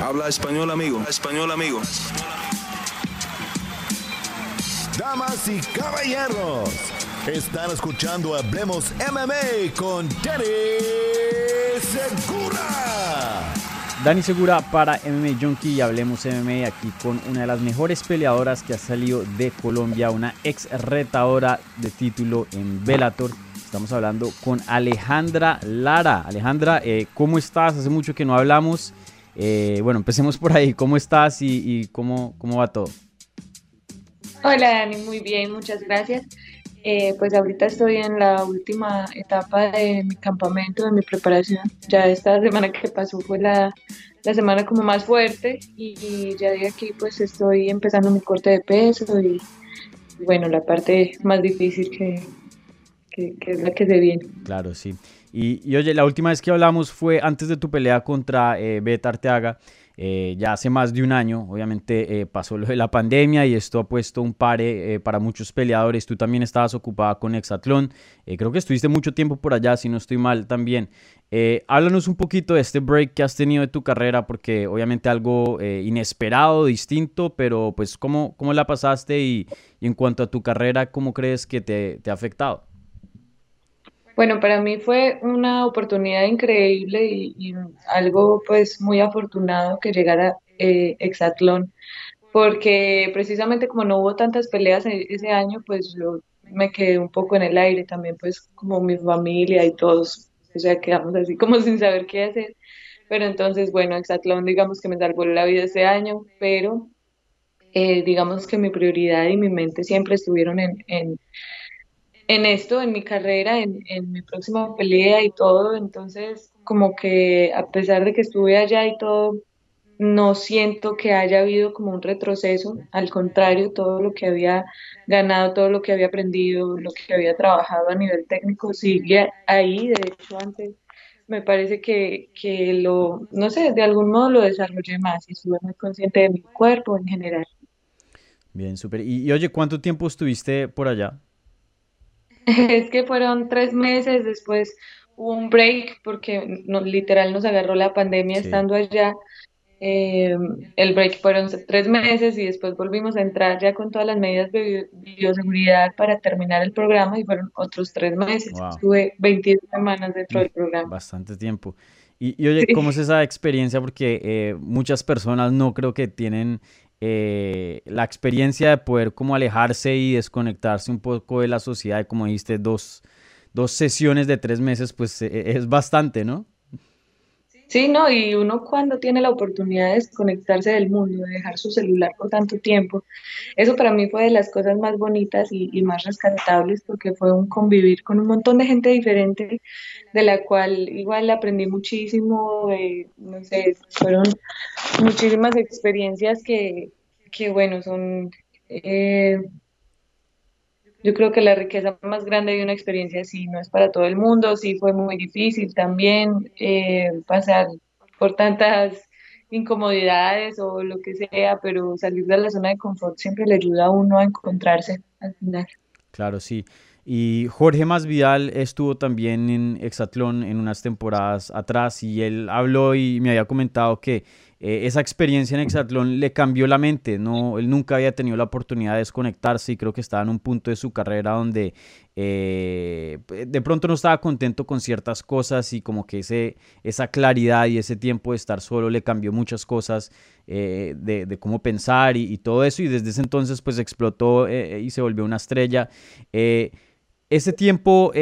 Habla español, amigo. Español, amigo. Damas y caballeros, están escuchando Hablemos MMA con Danny Segura. Dani Segura para MMA Junkie y Hablemos MMA aquí con una de las mejores peleadoras que ha salido de Colombia, una ex retadora de título en Bellator. Estamos hablando con Alejandra Lara. Alejandra, eh, ¿cómo estás? Hace mucho que no hablamos. Eh, bueno, empecemos por ahí. ¿Cómo estás y, cómo, cómo va todo? Hola Dani, muy bien, muchas gracias. Eh, pues ahorita estoy en la última etapa de mi campamento, de mi preparación. Ya esta semana que pasó fue la, la semana como más fuerte y, ya de aquí pues estoy empezando mi corte de peso y bueno, la parte más difícil que, que, es la que se viene. Claro, sí. Y, oye, la última vez que hablamos fue antes de tu pelea contra eh, Beta Arteaga. Eh, ya hace más de un año, obviamente eh, pasó lo de la pandemia y esto ha puesto un pare eh, para muchos peleadores. Tú también estabas ocupada con Exatlón. creo que estuviste mucho tiempo por allá, si no estoy mal también. háblanos un poquito de este break que has tenido de tu carrera, porque obviamente algo inesperado, distinto, pero pues ¿cómo, cómo la pasaste y, en cuanto a tu carrera, ¿cómo crees que te, te ha afectado? Bueno, para mí fue una oportunidad increíble y, algo pues muy afortunado que llegara eh, Exatlón, porque precisamente como no hubo tantas peleas e, ese año, pues yo me quedé un poco en el aire también, pues como mi familia y todos, o sea, quedamos así como sin saber qué hacer. Pero entonces, bueno, Exatlón digamos que me salvó la vida ese año, pero eh, digamos que mi prioridad y mi mente siempre estuvieron en, en en esto, en mi carrera, en, mi próxima pelea y todo. Entonces, como que a pesar de que estuve allá y todo, no siento que haya habido como un retroceso. Al contrario, todo lo que había ganado, todo lo que había aprendido, lo que había trabajado a nivel técnico sigue ahí. De hecho, antes me parece que, que lo, no sé, de algún modo lo desarrollé más y estuve muy consciente de mi cuerpo en general. Bien, súper. y oye, ¿cuánto tiempo estuviste por allá? Es que fueron tres meses, después hubo un break porque no, literal nos agarró la pandemia estando allá. Eh, el break fueron tres meses y después volvimos a entrar ya con todas las medidas de bioseguridad para terminar el programa y fueron otros tres meses. Estuve 22 semanas dentro del programa. Bastante tiempo. Y, oye, ¿cómo es esa experiencia? Porque eh, muchas personas no creo que tienen eh, la experiencia de poder como alejarse y desconectarse un poco de la sociedad, como dijiste, dos, dos sesiones de tres meses, pues e, es bastante, ¿no? Sí, no, y uno cuando tiene la oportunidad de desconectarse del mundo, de dejar su celular por tanto tiempo, eso para mí fue de las cosas más bonitas y, más rescatables porque fue un convivir con un montón de gente diferente, de la cual igual aprendí muchísimo, no sé, fueron muchísimas experiencias que, que bueno, son... Eh, yo creo que la riqueza más grande de una experiencia así no es para todo el mundo, sí fue muy difícil también eh, pasar por tantas incomodidades o lo que sea, pero salir de la zona de confort siempre le ayuda a uno a encontrarse al final. Claro, sí. Y Jorge Masvidal estuvo también en Exatlón en unas temporadas atrás y él habló y me había comentado que eh, esa experiencia en Exatlón le cambió la mente, ¿no? Él nunca había tenido la oportunidad de desconectarse y creo que estaba en un punto de su carrera donde eh, de pronto no estaba contento con ciertas cosas y como que ese, esa claridad y ese tiempo de estar solo le cambió muchas cosas eh, de, cómo pensar y, todo eso y desde ese entonces pues explotó y se volvió una estrella. ese tiempo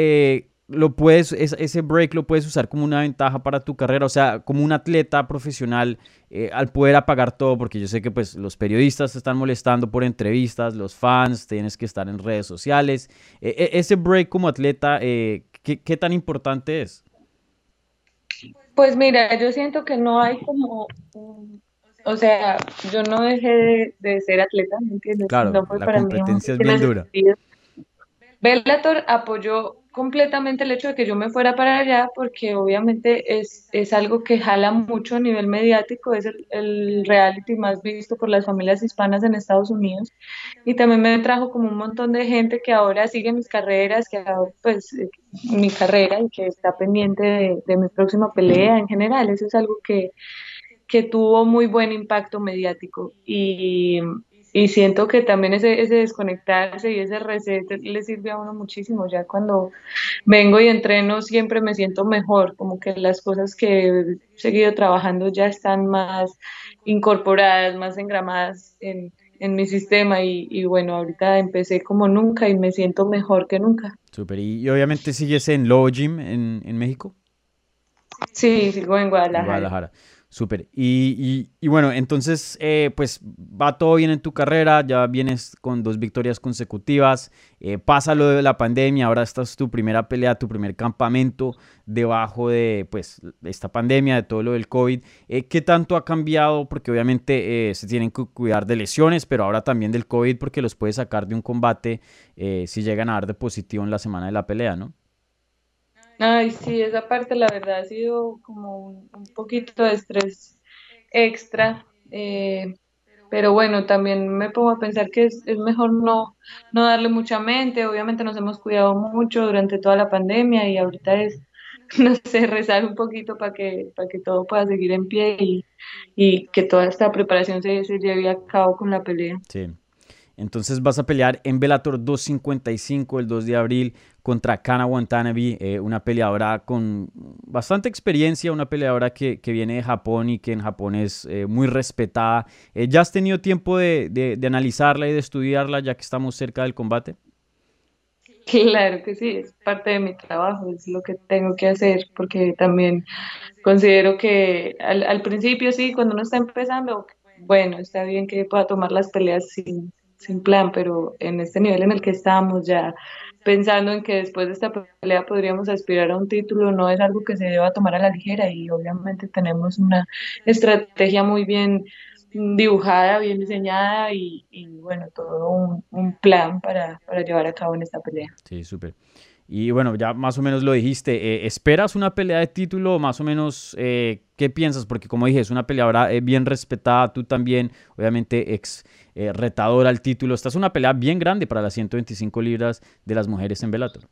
lo puedes, ese break lo puedes usar como una ventaja para tu carrera, o sea, como un atleta profesional eh, al poder apagar todo, porque yo sé que pues los periodistas te están molestando por entrevistas, los fans, tienes que estar en redes sociales. E, e, ese break como atleta, eh, ¿qué, tan importante es? Pues mira, yo siento que no hay como, o sea, yo no dejé de, ser atleta, ¿me entiendes? Claro, la competencia es bien dura. Bellator apoyó completamente el hecho de que yo me fuera para allá porque obviamente es, es algo que jala mucho a nivel mediático, es el, reality más visto por las familias hispanas en Estados Unidos. Y también me trajo como un montón de gente que ahora sigue mis carreras, que pues mi carrera y que está pendiente de, mi próxima pelea en general, eso es algo que, que tuvo muy buen impacto mediático. Y, y siento que también ese, ese desconectarse y ese reset le sirve a uno muchísimo. Ya cuando vengo y entreno siempre me siento mejor, como que las cosas que he seguido trabajando ya están más incorporadas, más engramadas en, en mi sistema y, y, bueno, ahorita empecé como nunca y me siento mejor que nunca. Súper, y, obviamente sigues en Low Gym en, en México. Sí, sigo en Guadalajara. Guadalajara. Súper. Y, y, bueno, entonces, eh, pues va todo bien en tu carrera, ya vienes con dos victorias consecutivas, eh, pasa lo de la pandemia, ahora esta es tu primera pelea, tu primer campamento debajo de, pues, esta pandemia, de todo lo del COVID. Eh, ¿Qué tanto ha cambiado? Porque obviamente se tienen que cuidar de lesiones, pero ahora también del COVID porque los puedes sacar de un combate si llegan a dar de positivo en la semana de la pelea, ¿no? Ay, sí, esa parte la verdad ha sido como un, poquito de estrés extra, eh, pero bueno, también me pongo a pensar que es, es, mejor no, no darle mucha mente, obviamente nos hemos cuidado mucho durante toda la pandemia y ahorita es, no sé, rezar un poquito para que, para que todo pueda seguir en pie y, y que toda esta preparación se, se lleve a cabo con la pelea. Sí. Entonces vas a pelear en Bellator 255 el 2 de abril contra Kana Watanabe, eh, una peleadora con bastante experiencia, una peleadora que, viene de Japón y que en Japón es eh, muy respetada. Eh, ¿Ya has tenido tiempo de, de, analizarla y de estudiarla ya que estamos cerca del combate? Claro que sí, es parte de mi trabajo, es lo que tengo que hacer, porque también considero que al principio sí, cuando uno está empezando, bueno, está bien que pueda tomar las peleas sin, sin plan, pero en este nivel en el que estamos ya pensando en que después de esta pelea podríamos aspirar a un título, no es algo que se deba tomar a la ligera y obviamente tenemos una estrategia muy bien dibujada, bien diseñada y, bueno, todo un, un plan para, para, llevar a cabo en esta pelea. Sí, súper. Y bueno, ya más o menos lo dijiste. Eh, ¿Esperas una pelea de título? Más o menos, eh, ¿qué piensas? Porque como dije, es una peleadora eh, bien respetada. Tú también, obviamente, ex retadora al título. Esta es una pelea bien grande para las 125 libras de las mujeres en Bellator.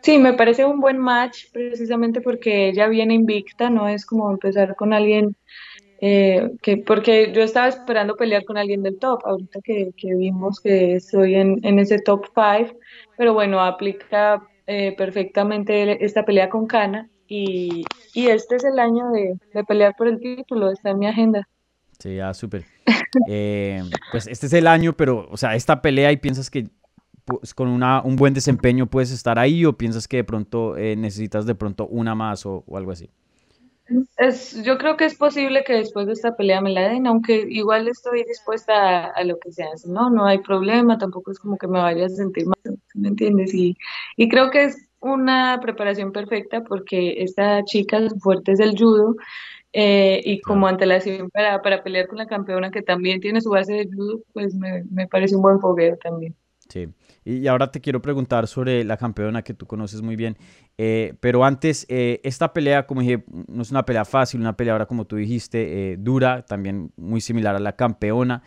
Sí, me parece un buen match precisamente porque ella viene invicta, no es como empezar con alguien eh, que porque yo estaba esperando pelear con alguien del top, ahorita que, que vimos que estoy en, en ese top 5, pero bueno, aplica eh, perfectamente esta pelea con Cana y, y, este es el año de, de, pelear por el título, está en mi agenda. Sí, ya, súper. Eh, pues este es el año, pero, o sea, esta pelea y piensas que pues, con una, un buen desempeño puedes estar ahí o piensas que de pronto necesitas de pronto una más o, o algo así. Es, yo creo que es posible que después de esta pelea me la den, aunque igual estoy dispuesta a, lo que sea. No, no hay problema, tampoco es como que me vaya a sentir mal, ¿me entiendes? Y, y creo que es una preparación perfecta porque esta chica fuerte es del judo eh, y como antelación para, para pelear con la campeona que también tiene su base de judo, pues me, me parece un buen fogueo también. Sí. Y ahora te quiero preguntar sobre la campeona que tú conoces muy bien. Eh, pero antes, eh, esta pelea, como dije, no es una pelea fácil, una pelea ahora, como tú dijiste, eh, dura, también muy similar a la campeona.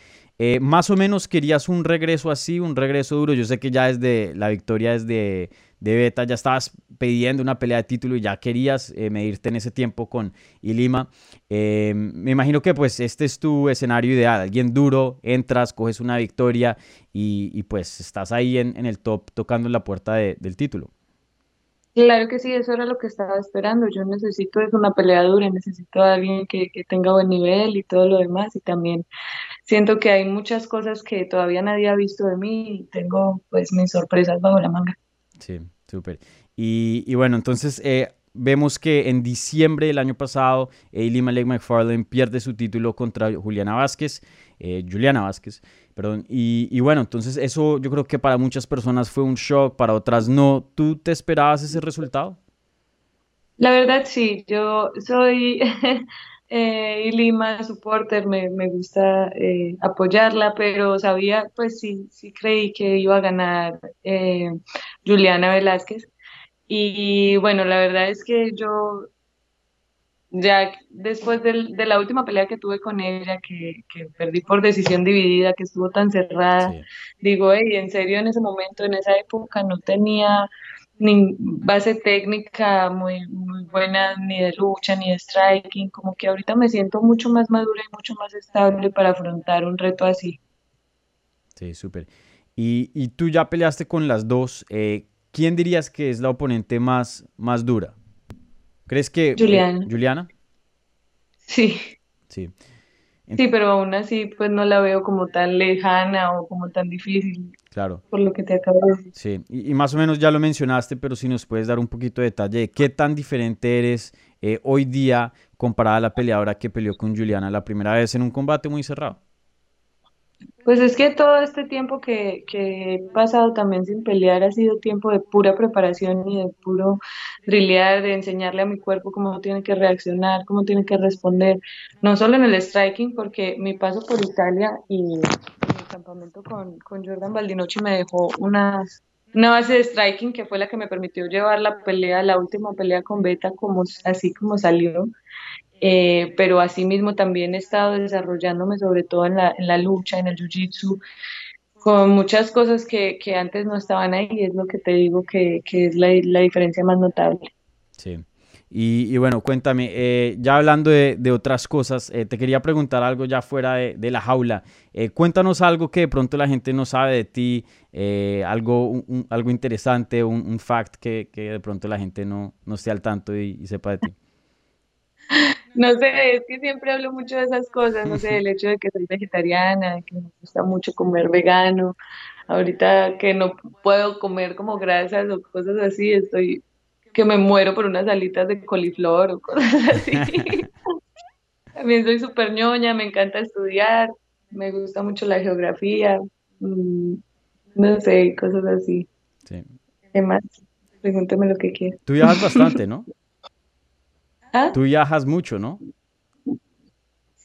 Más o menos querías un regreso así, un regreso duro. Yo sé que ya desde la victoria desde de Beta ya estabas pidiendo una pelea de título y ya querías medirte en ese tiempo con Ilima. me imagino que pues este es tu escenario ideal, alguien duro, entras, coges una victoria y, pues estás ahí en, el top tocando la puerta del título. Claro que sí, eso era lo que estaba esperando. Yo necesito es una pelea dura, necesito a alguien que, que tenga buen nivel y todo lo demás. Y también siento que hay muchas cosas que todavía nadie ha visto de mí y tengo pues mis sorpresas bajo la manga. Sí, súper. Y, y, bueno, entonces eh, vemos que en diciembre del año pasado, Ailey Malek McFarlane pierde su título contra Juliana Vázquez, eh, Juliana Vázquez, perdón. Y, y, bueno, entonces eso yo creo que para muchas personas fue un shock, para otras no. ¿Tú te esperabas ese resultado? La verdad sí, yo soy eh, Lima supporter, me, me gusta eh, apoyarla, pero sabía, pues sí, sí creí que iba a ganar eh, Juliana Velázquez. Y bueno, la verdad es que yo ya después del, de la última pelea que tuve con ella, que, que, perdí por decisión dividida, que estuvo tan cerrada, digo, hey, en serio, en ese momento, en esa época, no tenía ni base técnica muy, muy buena, ni de lucha, ni de striking, como que ahorita me siento mucho más madura y mucho más estable para afrontar un reto así. Sí, súper. Y, y, tú ya peleaste con las dos. Eh, ¿Quién dirías que es la oponente más, más dura? ¿Crees que... Juliana. ¿Juliana? Sí. Sí. Sí, pero aún así pues no la veo como tan lejana o como tan difícil. Claro. Por lo que te acabo de decir. Sí, y, y más o menos ya lo mencionaste, pero si nos puedes dar un poquito de detalle de qué tan diferente eres eh, hoy día comparada a la peleadora que peleó con Juliana la primera vez en un combate muy cerrado. Pues es que todo este tiempo que, que he pasado también sin pelear ha sido tiempo de pura preparación y de puro drillear, de enseñarle a mi cuerpo cómo tiene que reaccionar, cómo tiene que responder, no solo en el striking, porque mi paso por Italia y mi campamento con, con Jordan Baldinochi me dejó una base de striking que fue la que me permitió llevar la pelea, la última pelea con Beta, como, así como salió. Eh, pero asimismo también he estado desarrollándome sobre todo en la, en la lucha, en el jiu-jitsu, con muchas cosas que, que, antes no estaban ahí, es lo que te digo que, que es la, la, diferencia más notable. Sí. Y, y bueno, cuéntame, eh, ya hablando de, de otras cosas, eh, te quería preguntar algo ya fuera de, de la jaula. Eh, cuéntanos algo que de pronto la gente no sabe de ti, algo, un, algo interesante, un, un fact que, que, de pronto la gente no, no esté al tanto y, y sepa de ti. No sé, es que siempre hablo mucho de esas cosas, no sé, el hecho de que soy vegetariana, que me gusta mucho comer vegano, ahorita que no puedo comer como grasas o cosas así, estoy que me muero por unas alitas de coliflor o cosas así. También soy súper ñoña, me encanta estudiar, me gusta mucho la geografía, mmm, no sé, cosas así. Sí. ¿Qué más? Pregúntame lo que quieras. Tú viajas bastante, ¿no? ¿Ah? Tú viajas mucho, ¿no?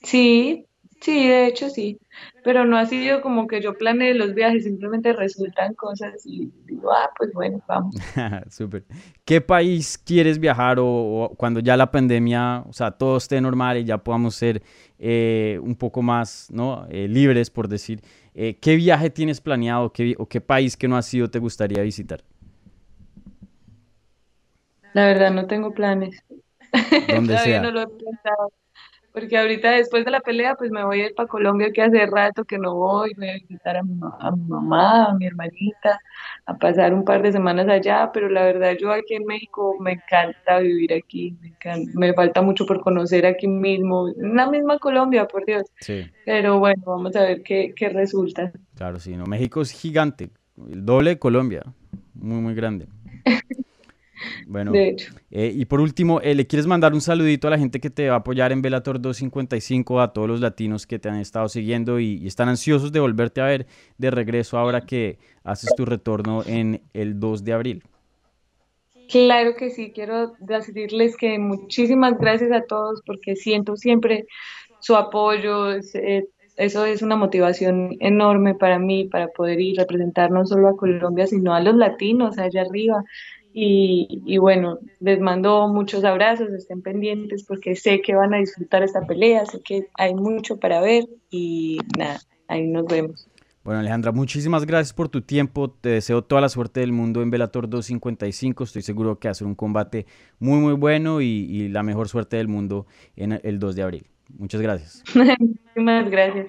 Sí, sí, de hecho sí, pero no ha sido como que yo planeé los viajes, simplemente resultan cosas y digo, ah, pues bueno, vamos. Súper. ¿Qué país quieres viajar o, o, cuando ya la pandemia, o sea, todo esté normal y ya podamos ser eh, un poco más, ¿no? Eh, libres, por decir, eh, ¿qué viaje tienes planeado qué, o qué país que no has sido te gustaría visitar? La verdad no tengo planes. Donde Todavía sea. no lo he pensado. Porque ahorita después de la pelea, pues me voy a ir para Colombia, que hace rato que no voy, voy a visitar a mi, a mi, mamá, a mi hermanita, a pasar un par de semanas allá, pero la verdad yo aquí en México me encanta vivir aquí, me, encanta, me falta mucho por conocer aquí mismo, en la misma Colombia, por Dios. Sí. Pero bueno, vamos a ver qué, qué resulta. Claro, sí, no, México es gigante, el doble de Colombia, muy, muy grande. Bueno, de hecho. Eh, y por último, eh, ¿le quieres mandar un saludito a la gente que te va a apoyar en Velator 255, a todos los latinos que te han estado siguiendo y, y, están ansiosos de volverte a ver de regreso ahora que haces tu retorno en el 2 de abril? Claro que sí, quiero decirles que muchísimas gracias a todos porque siento siempre su apoyo, eh, eso es una motivación enorme para mí, para poder ir a representar no solo a Colombia, sino a los latinos allá arriba. Y, y, bueno, les mando muchos abrazos, estén pendientes porque sé que van a disfrutar esta pelea, sé que hay mucho para ver y nada, ahí nos vemos. Bueno, Alejandra, muchísimas gracias por tu tiempo. Te deseo toda la suerte del mundo en Velator 255. Estoy seguro que va a ser un combate muy, muy bueno y, y la mejor suerte del mundo en el 2 de abril. Muchas gracias. Muchísimas gracias.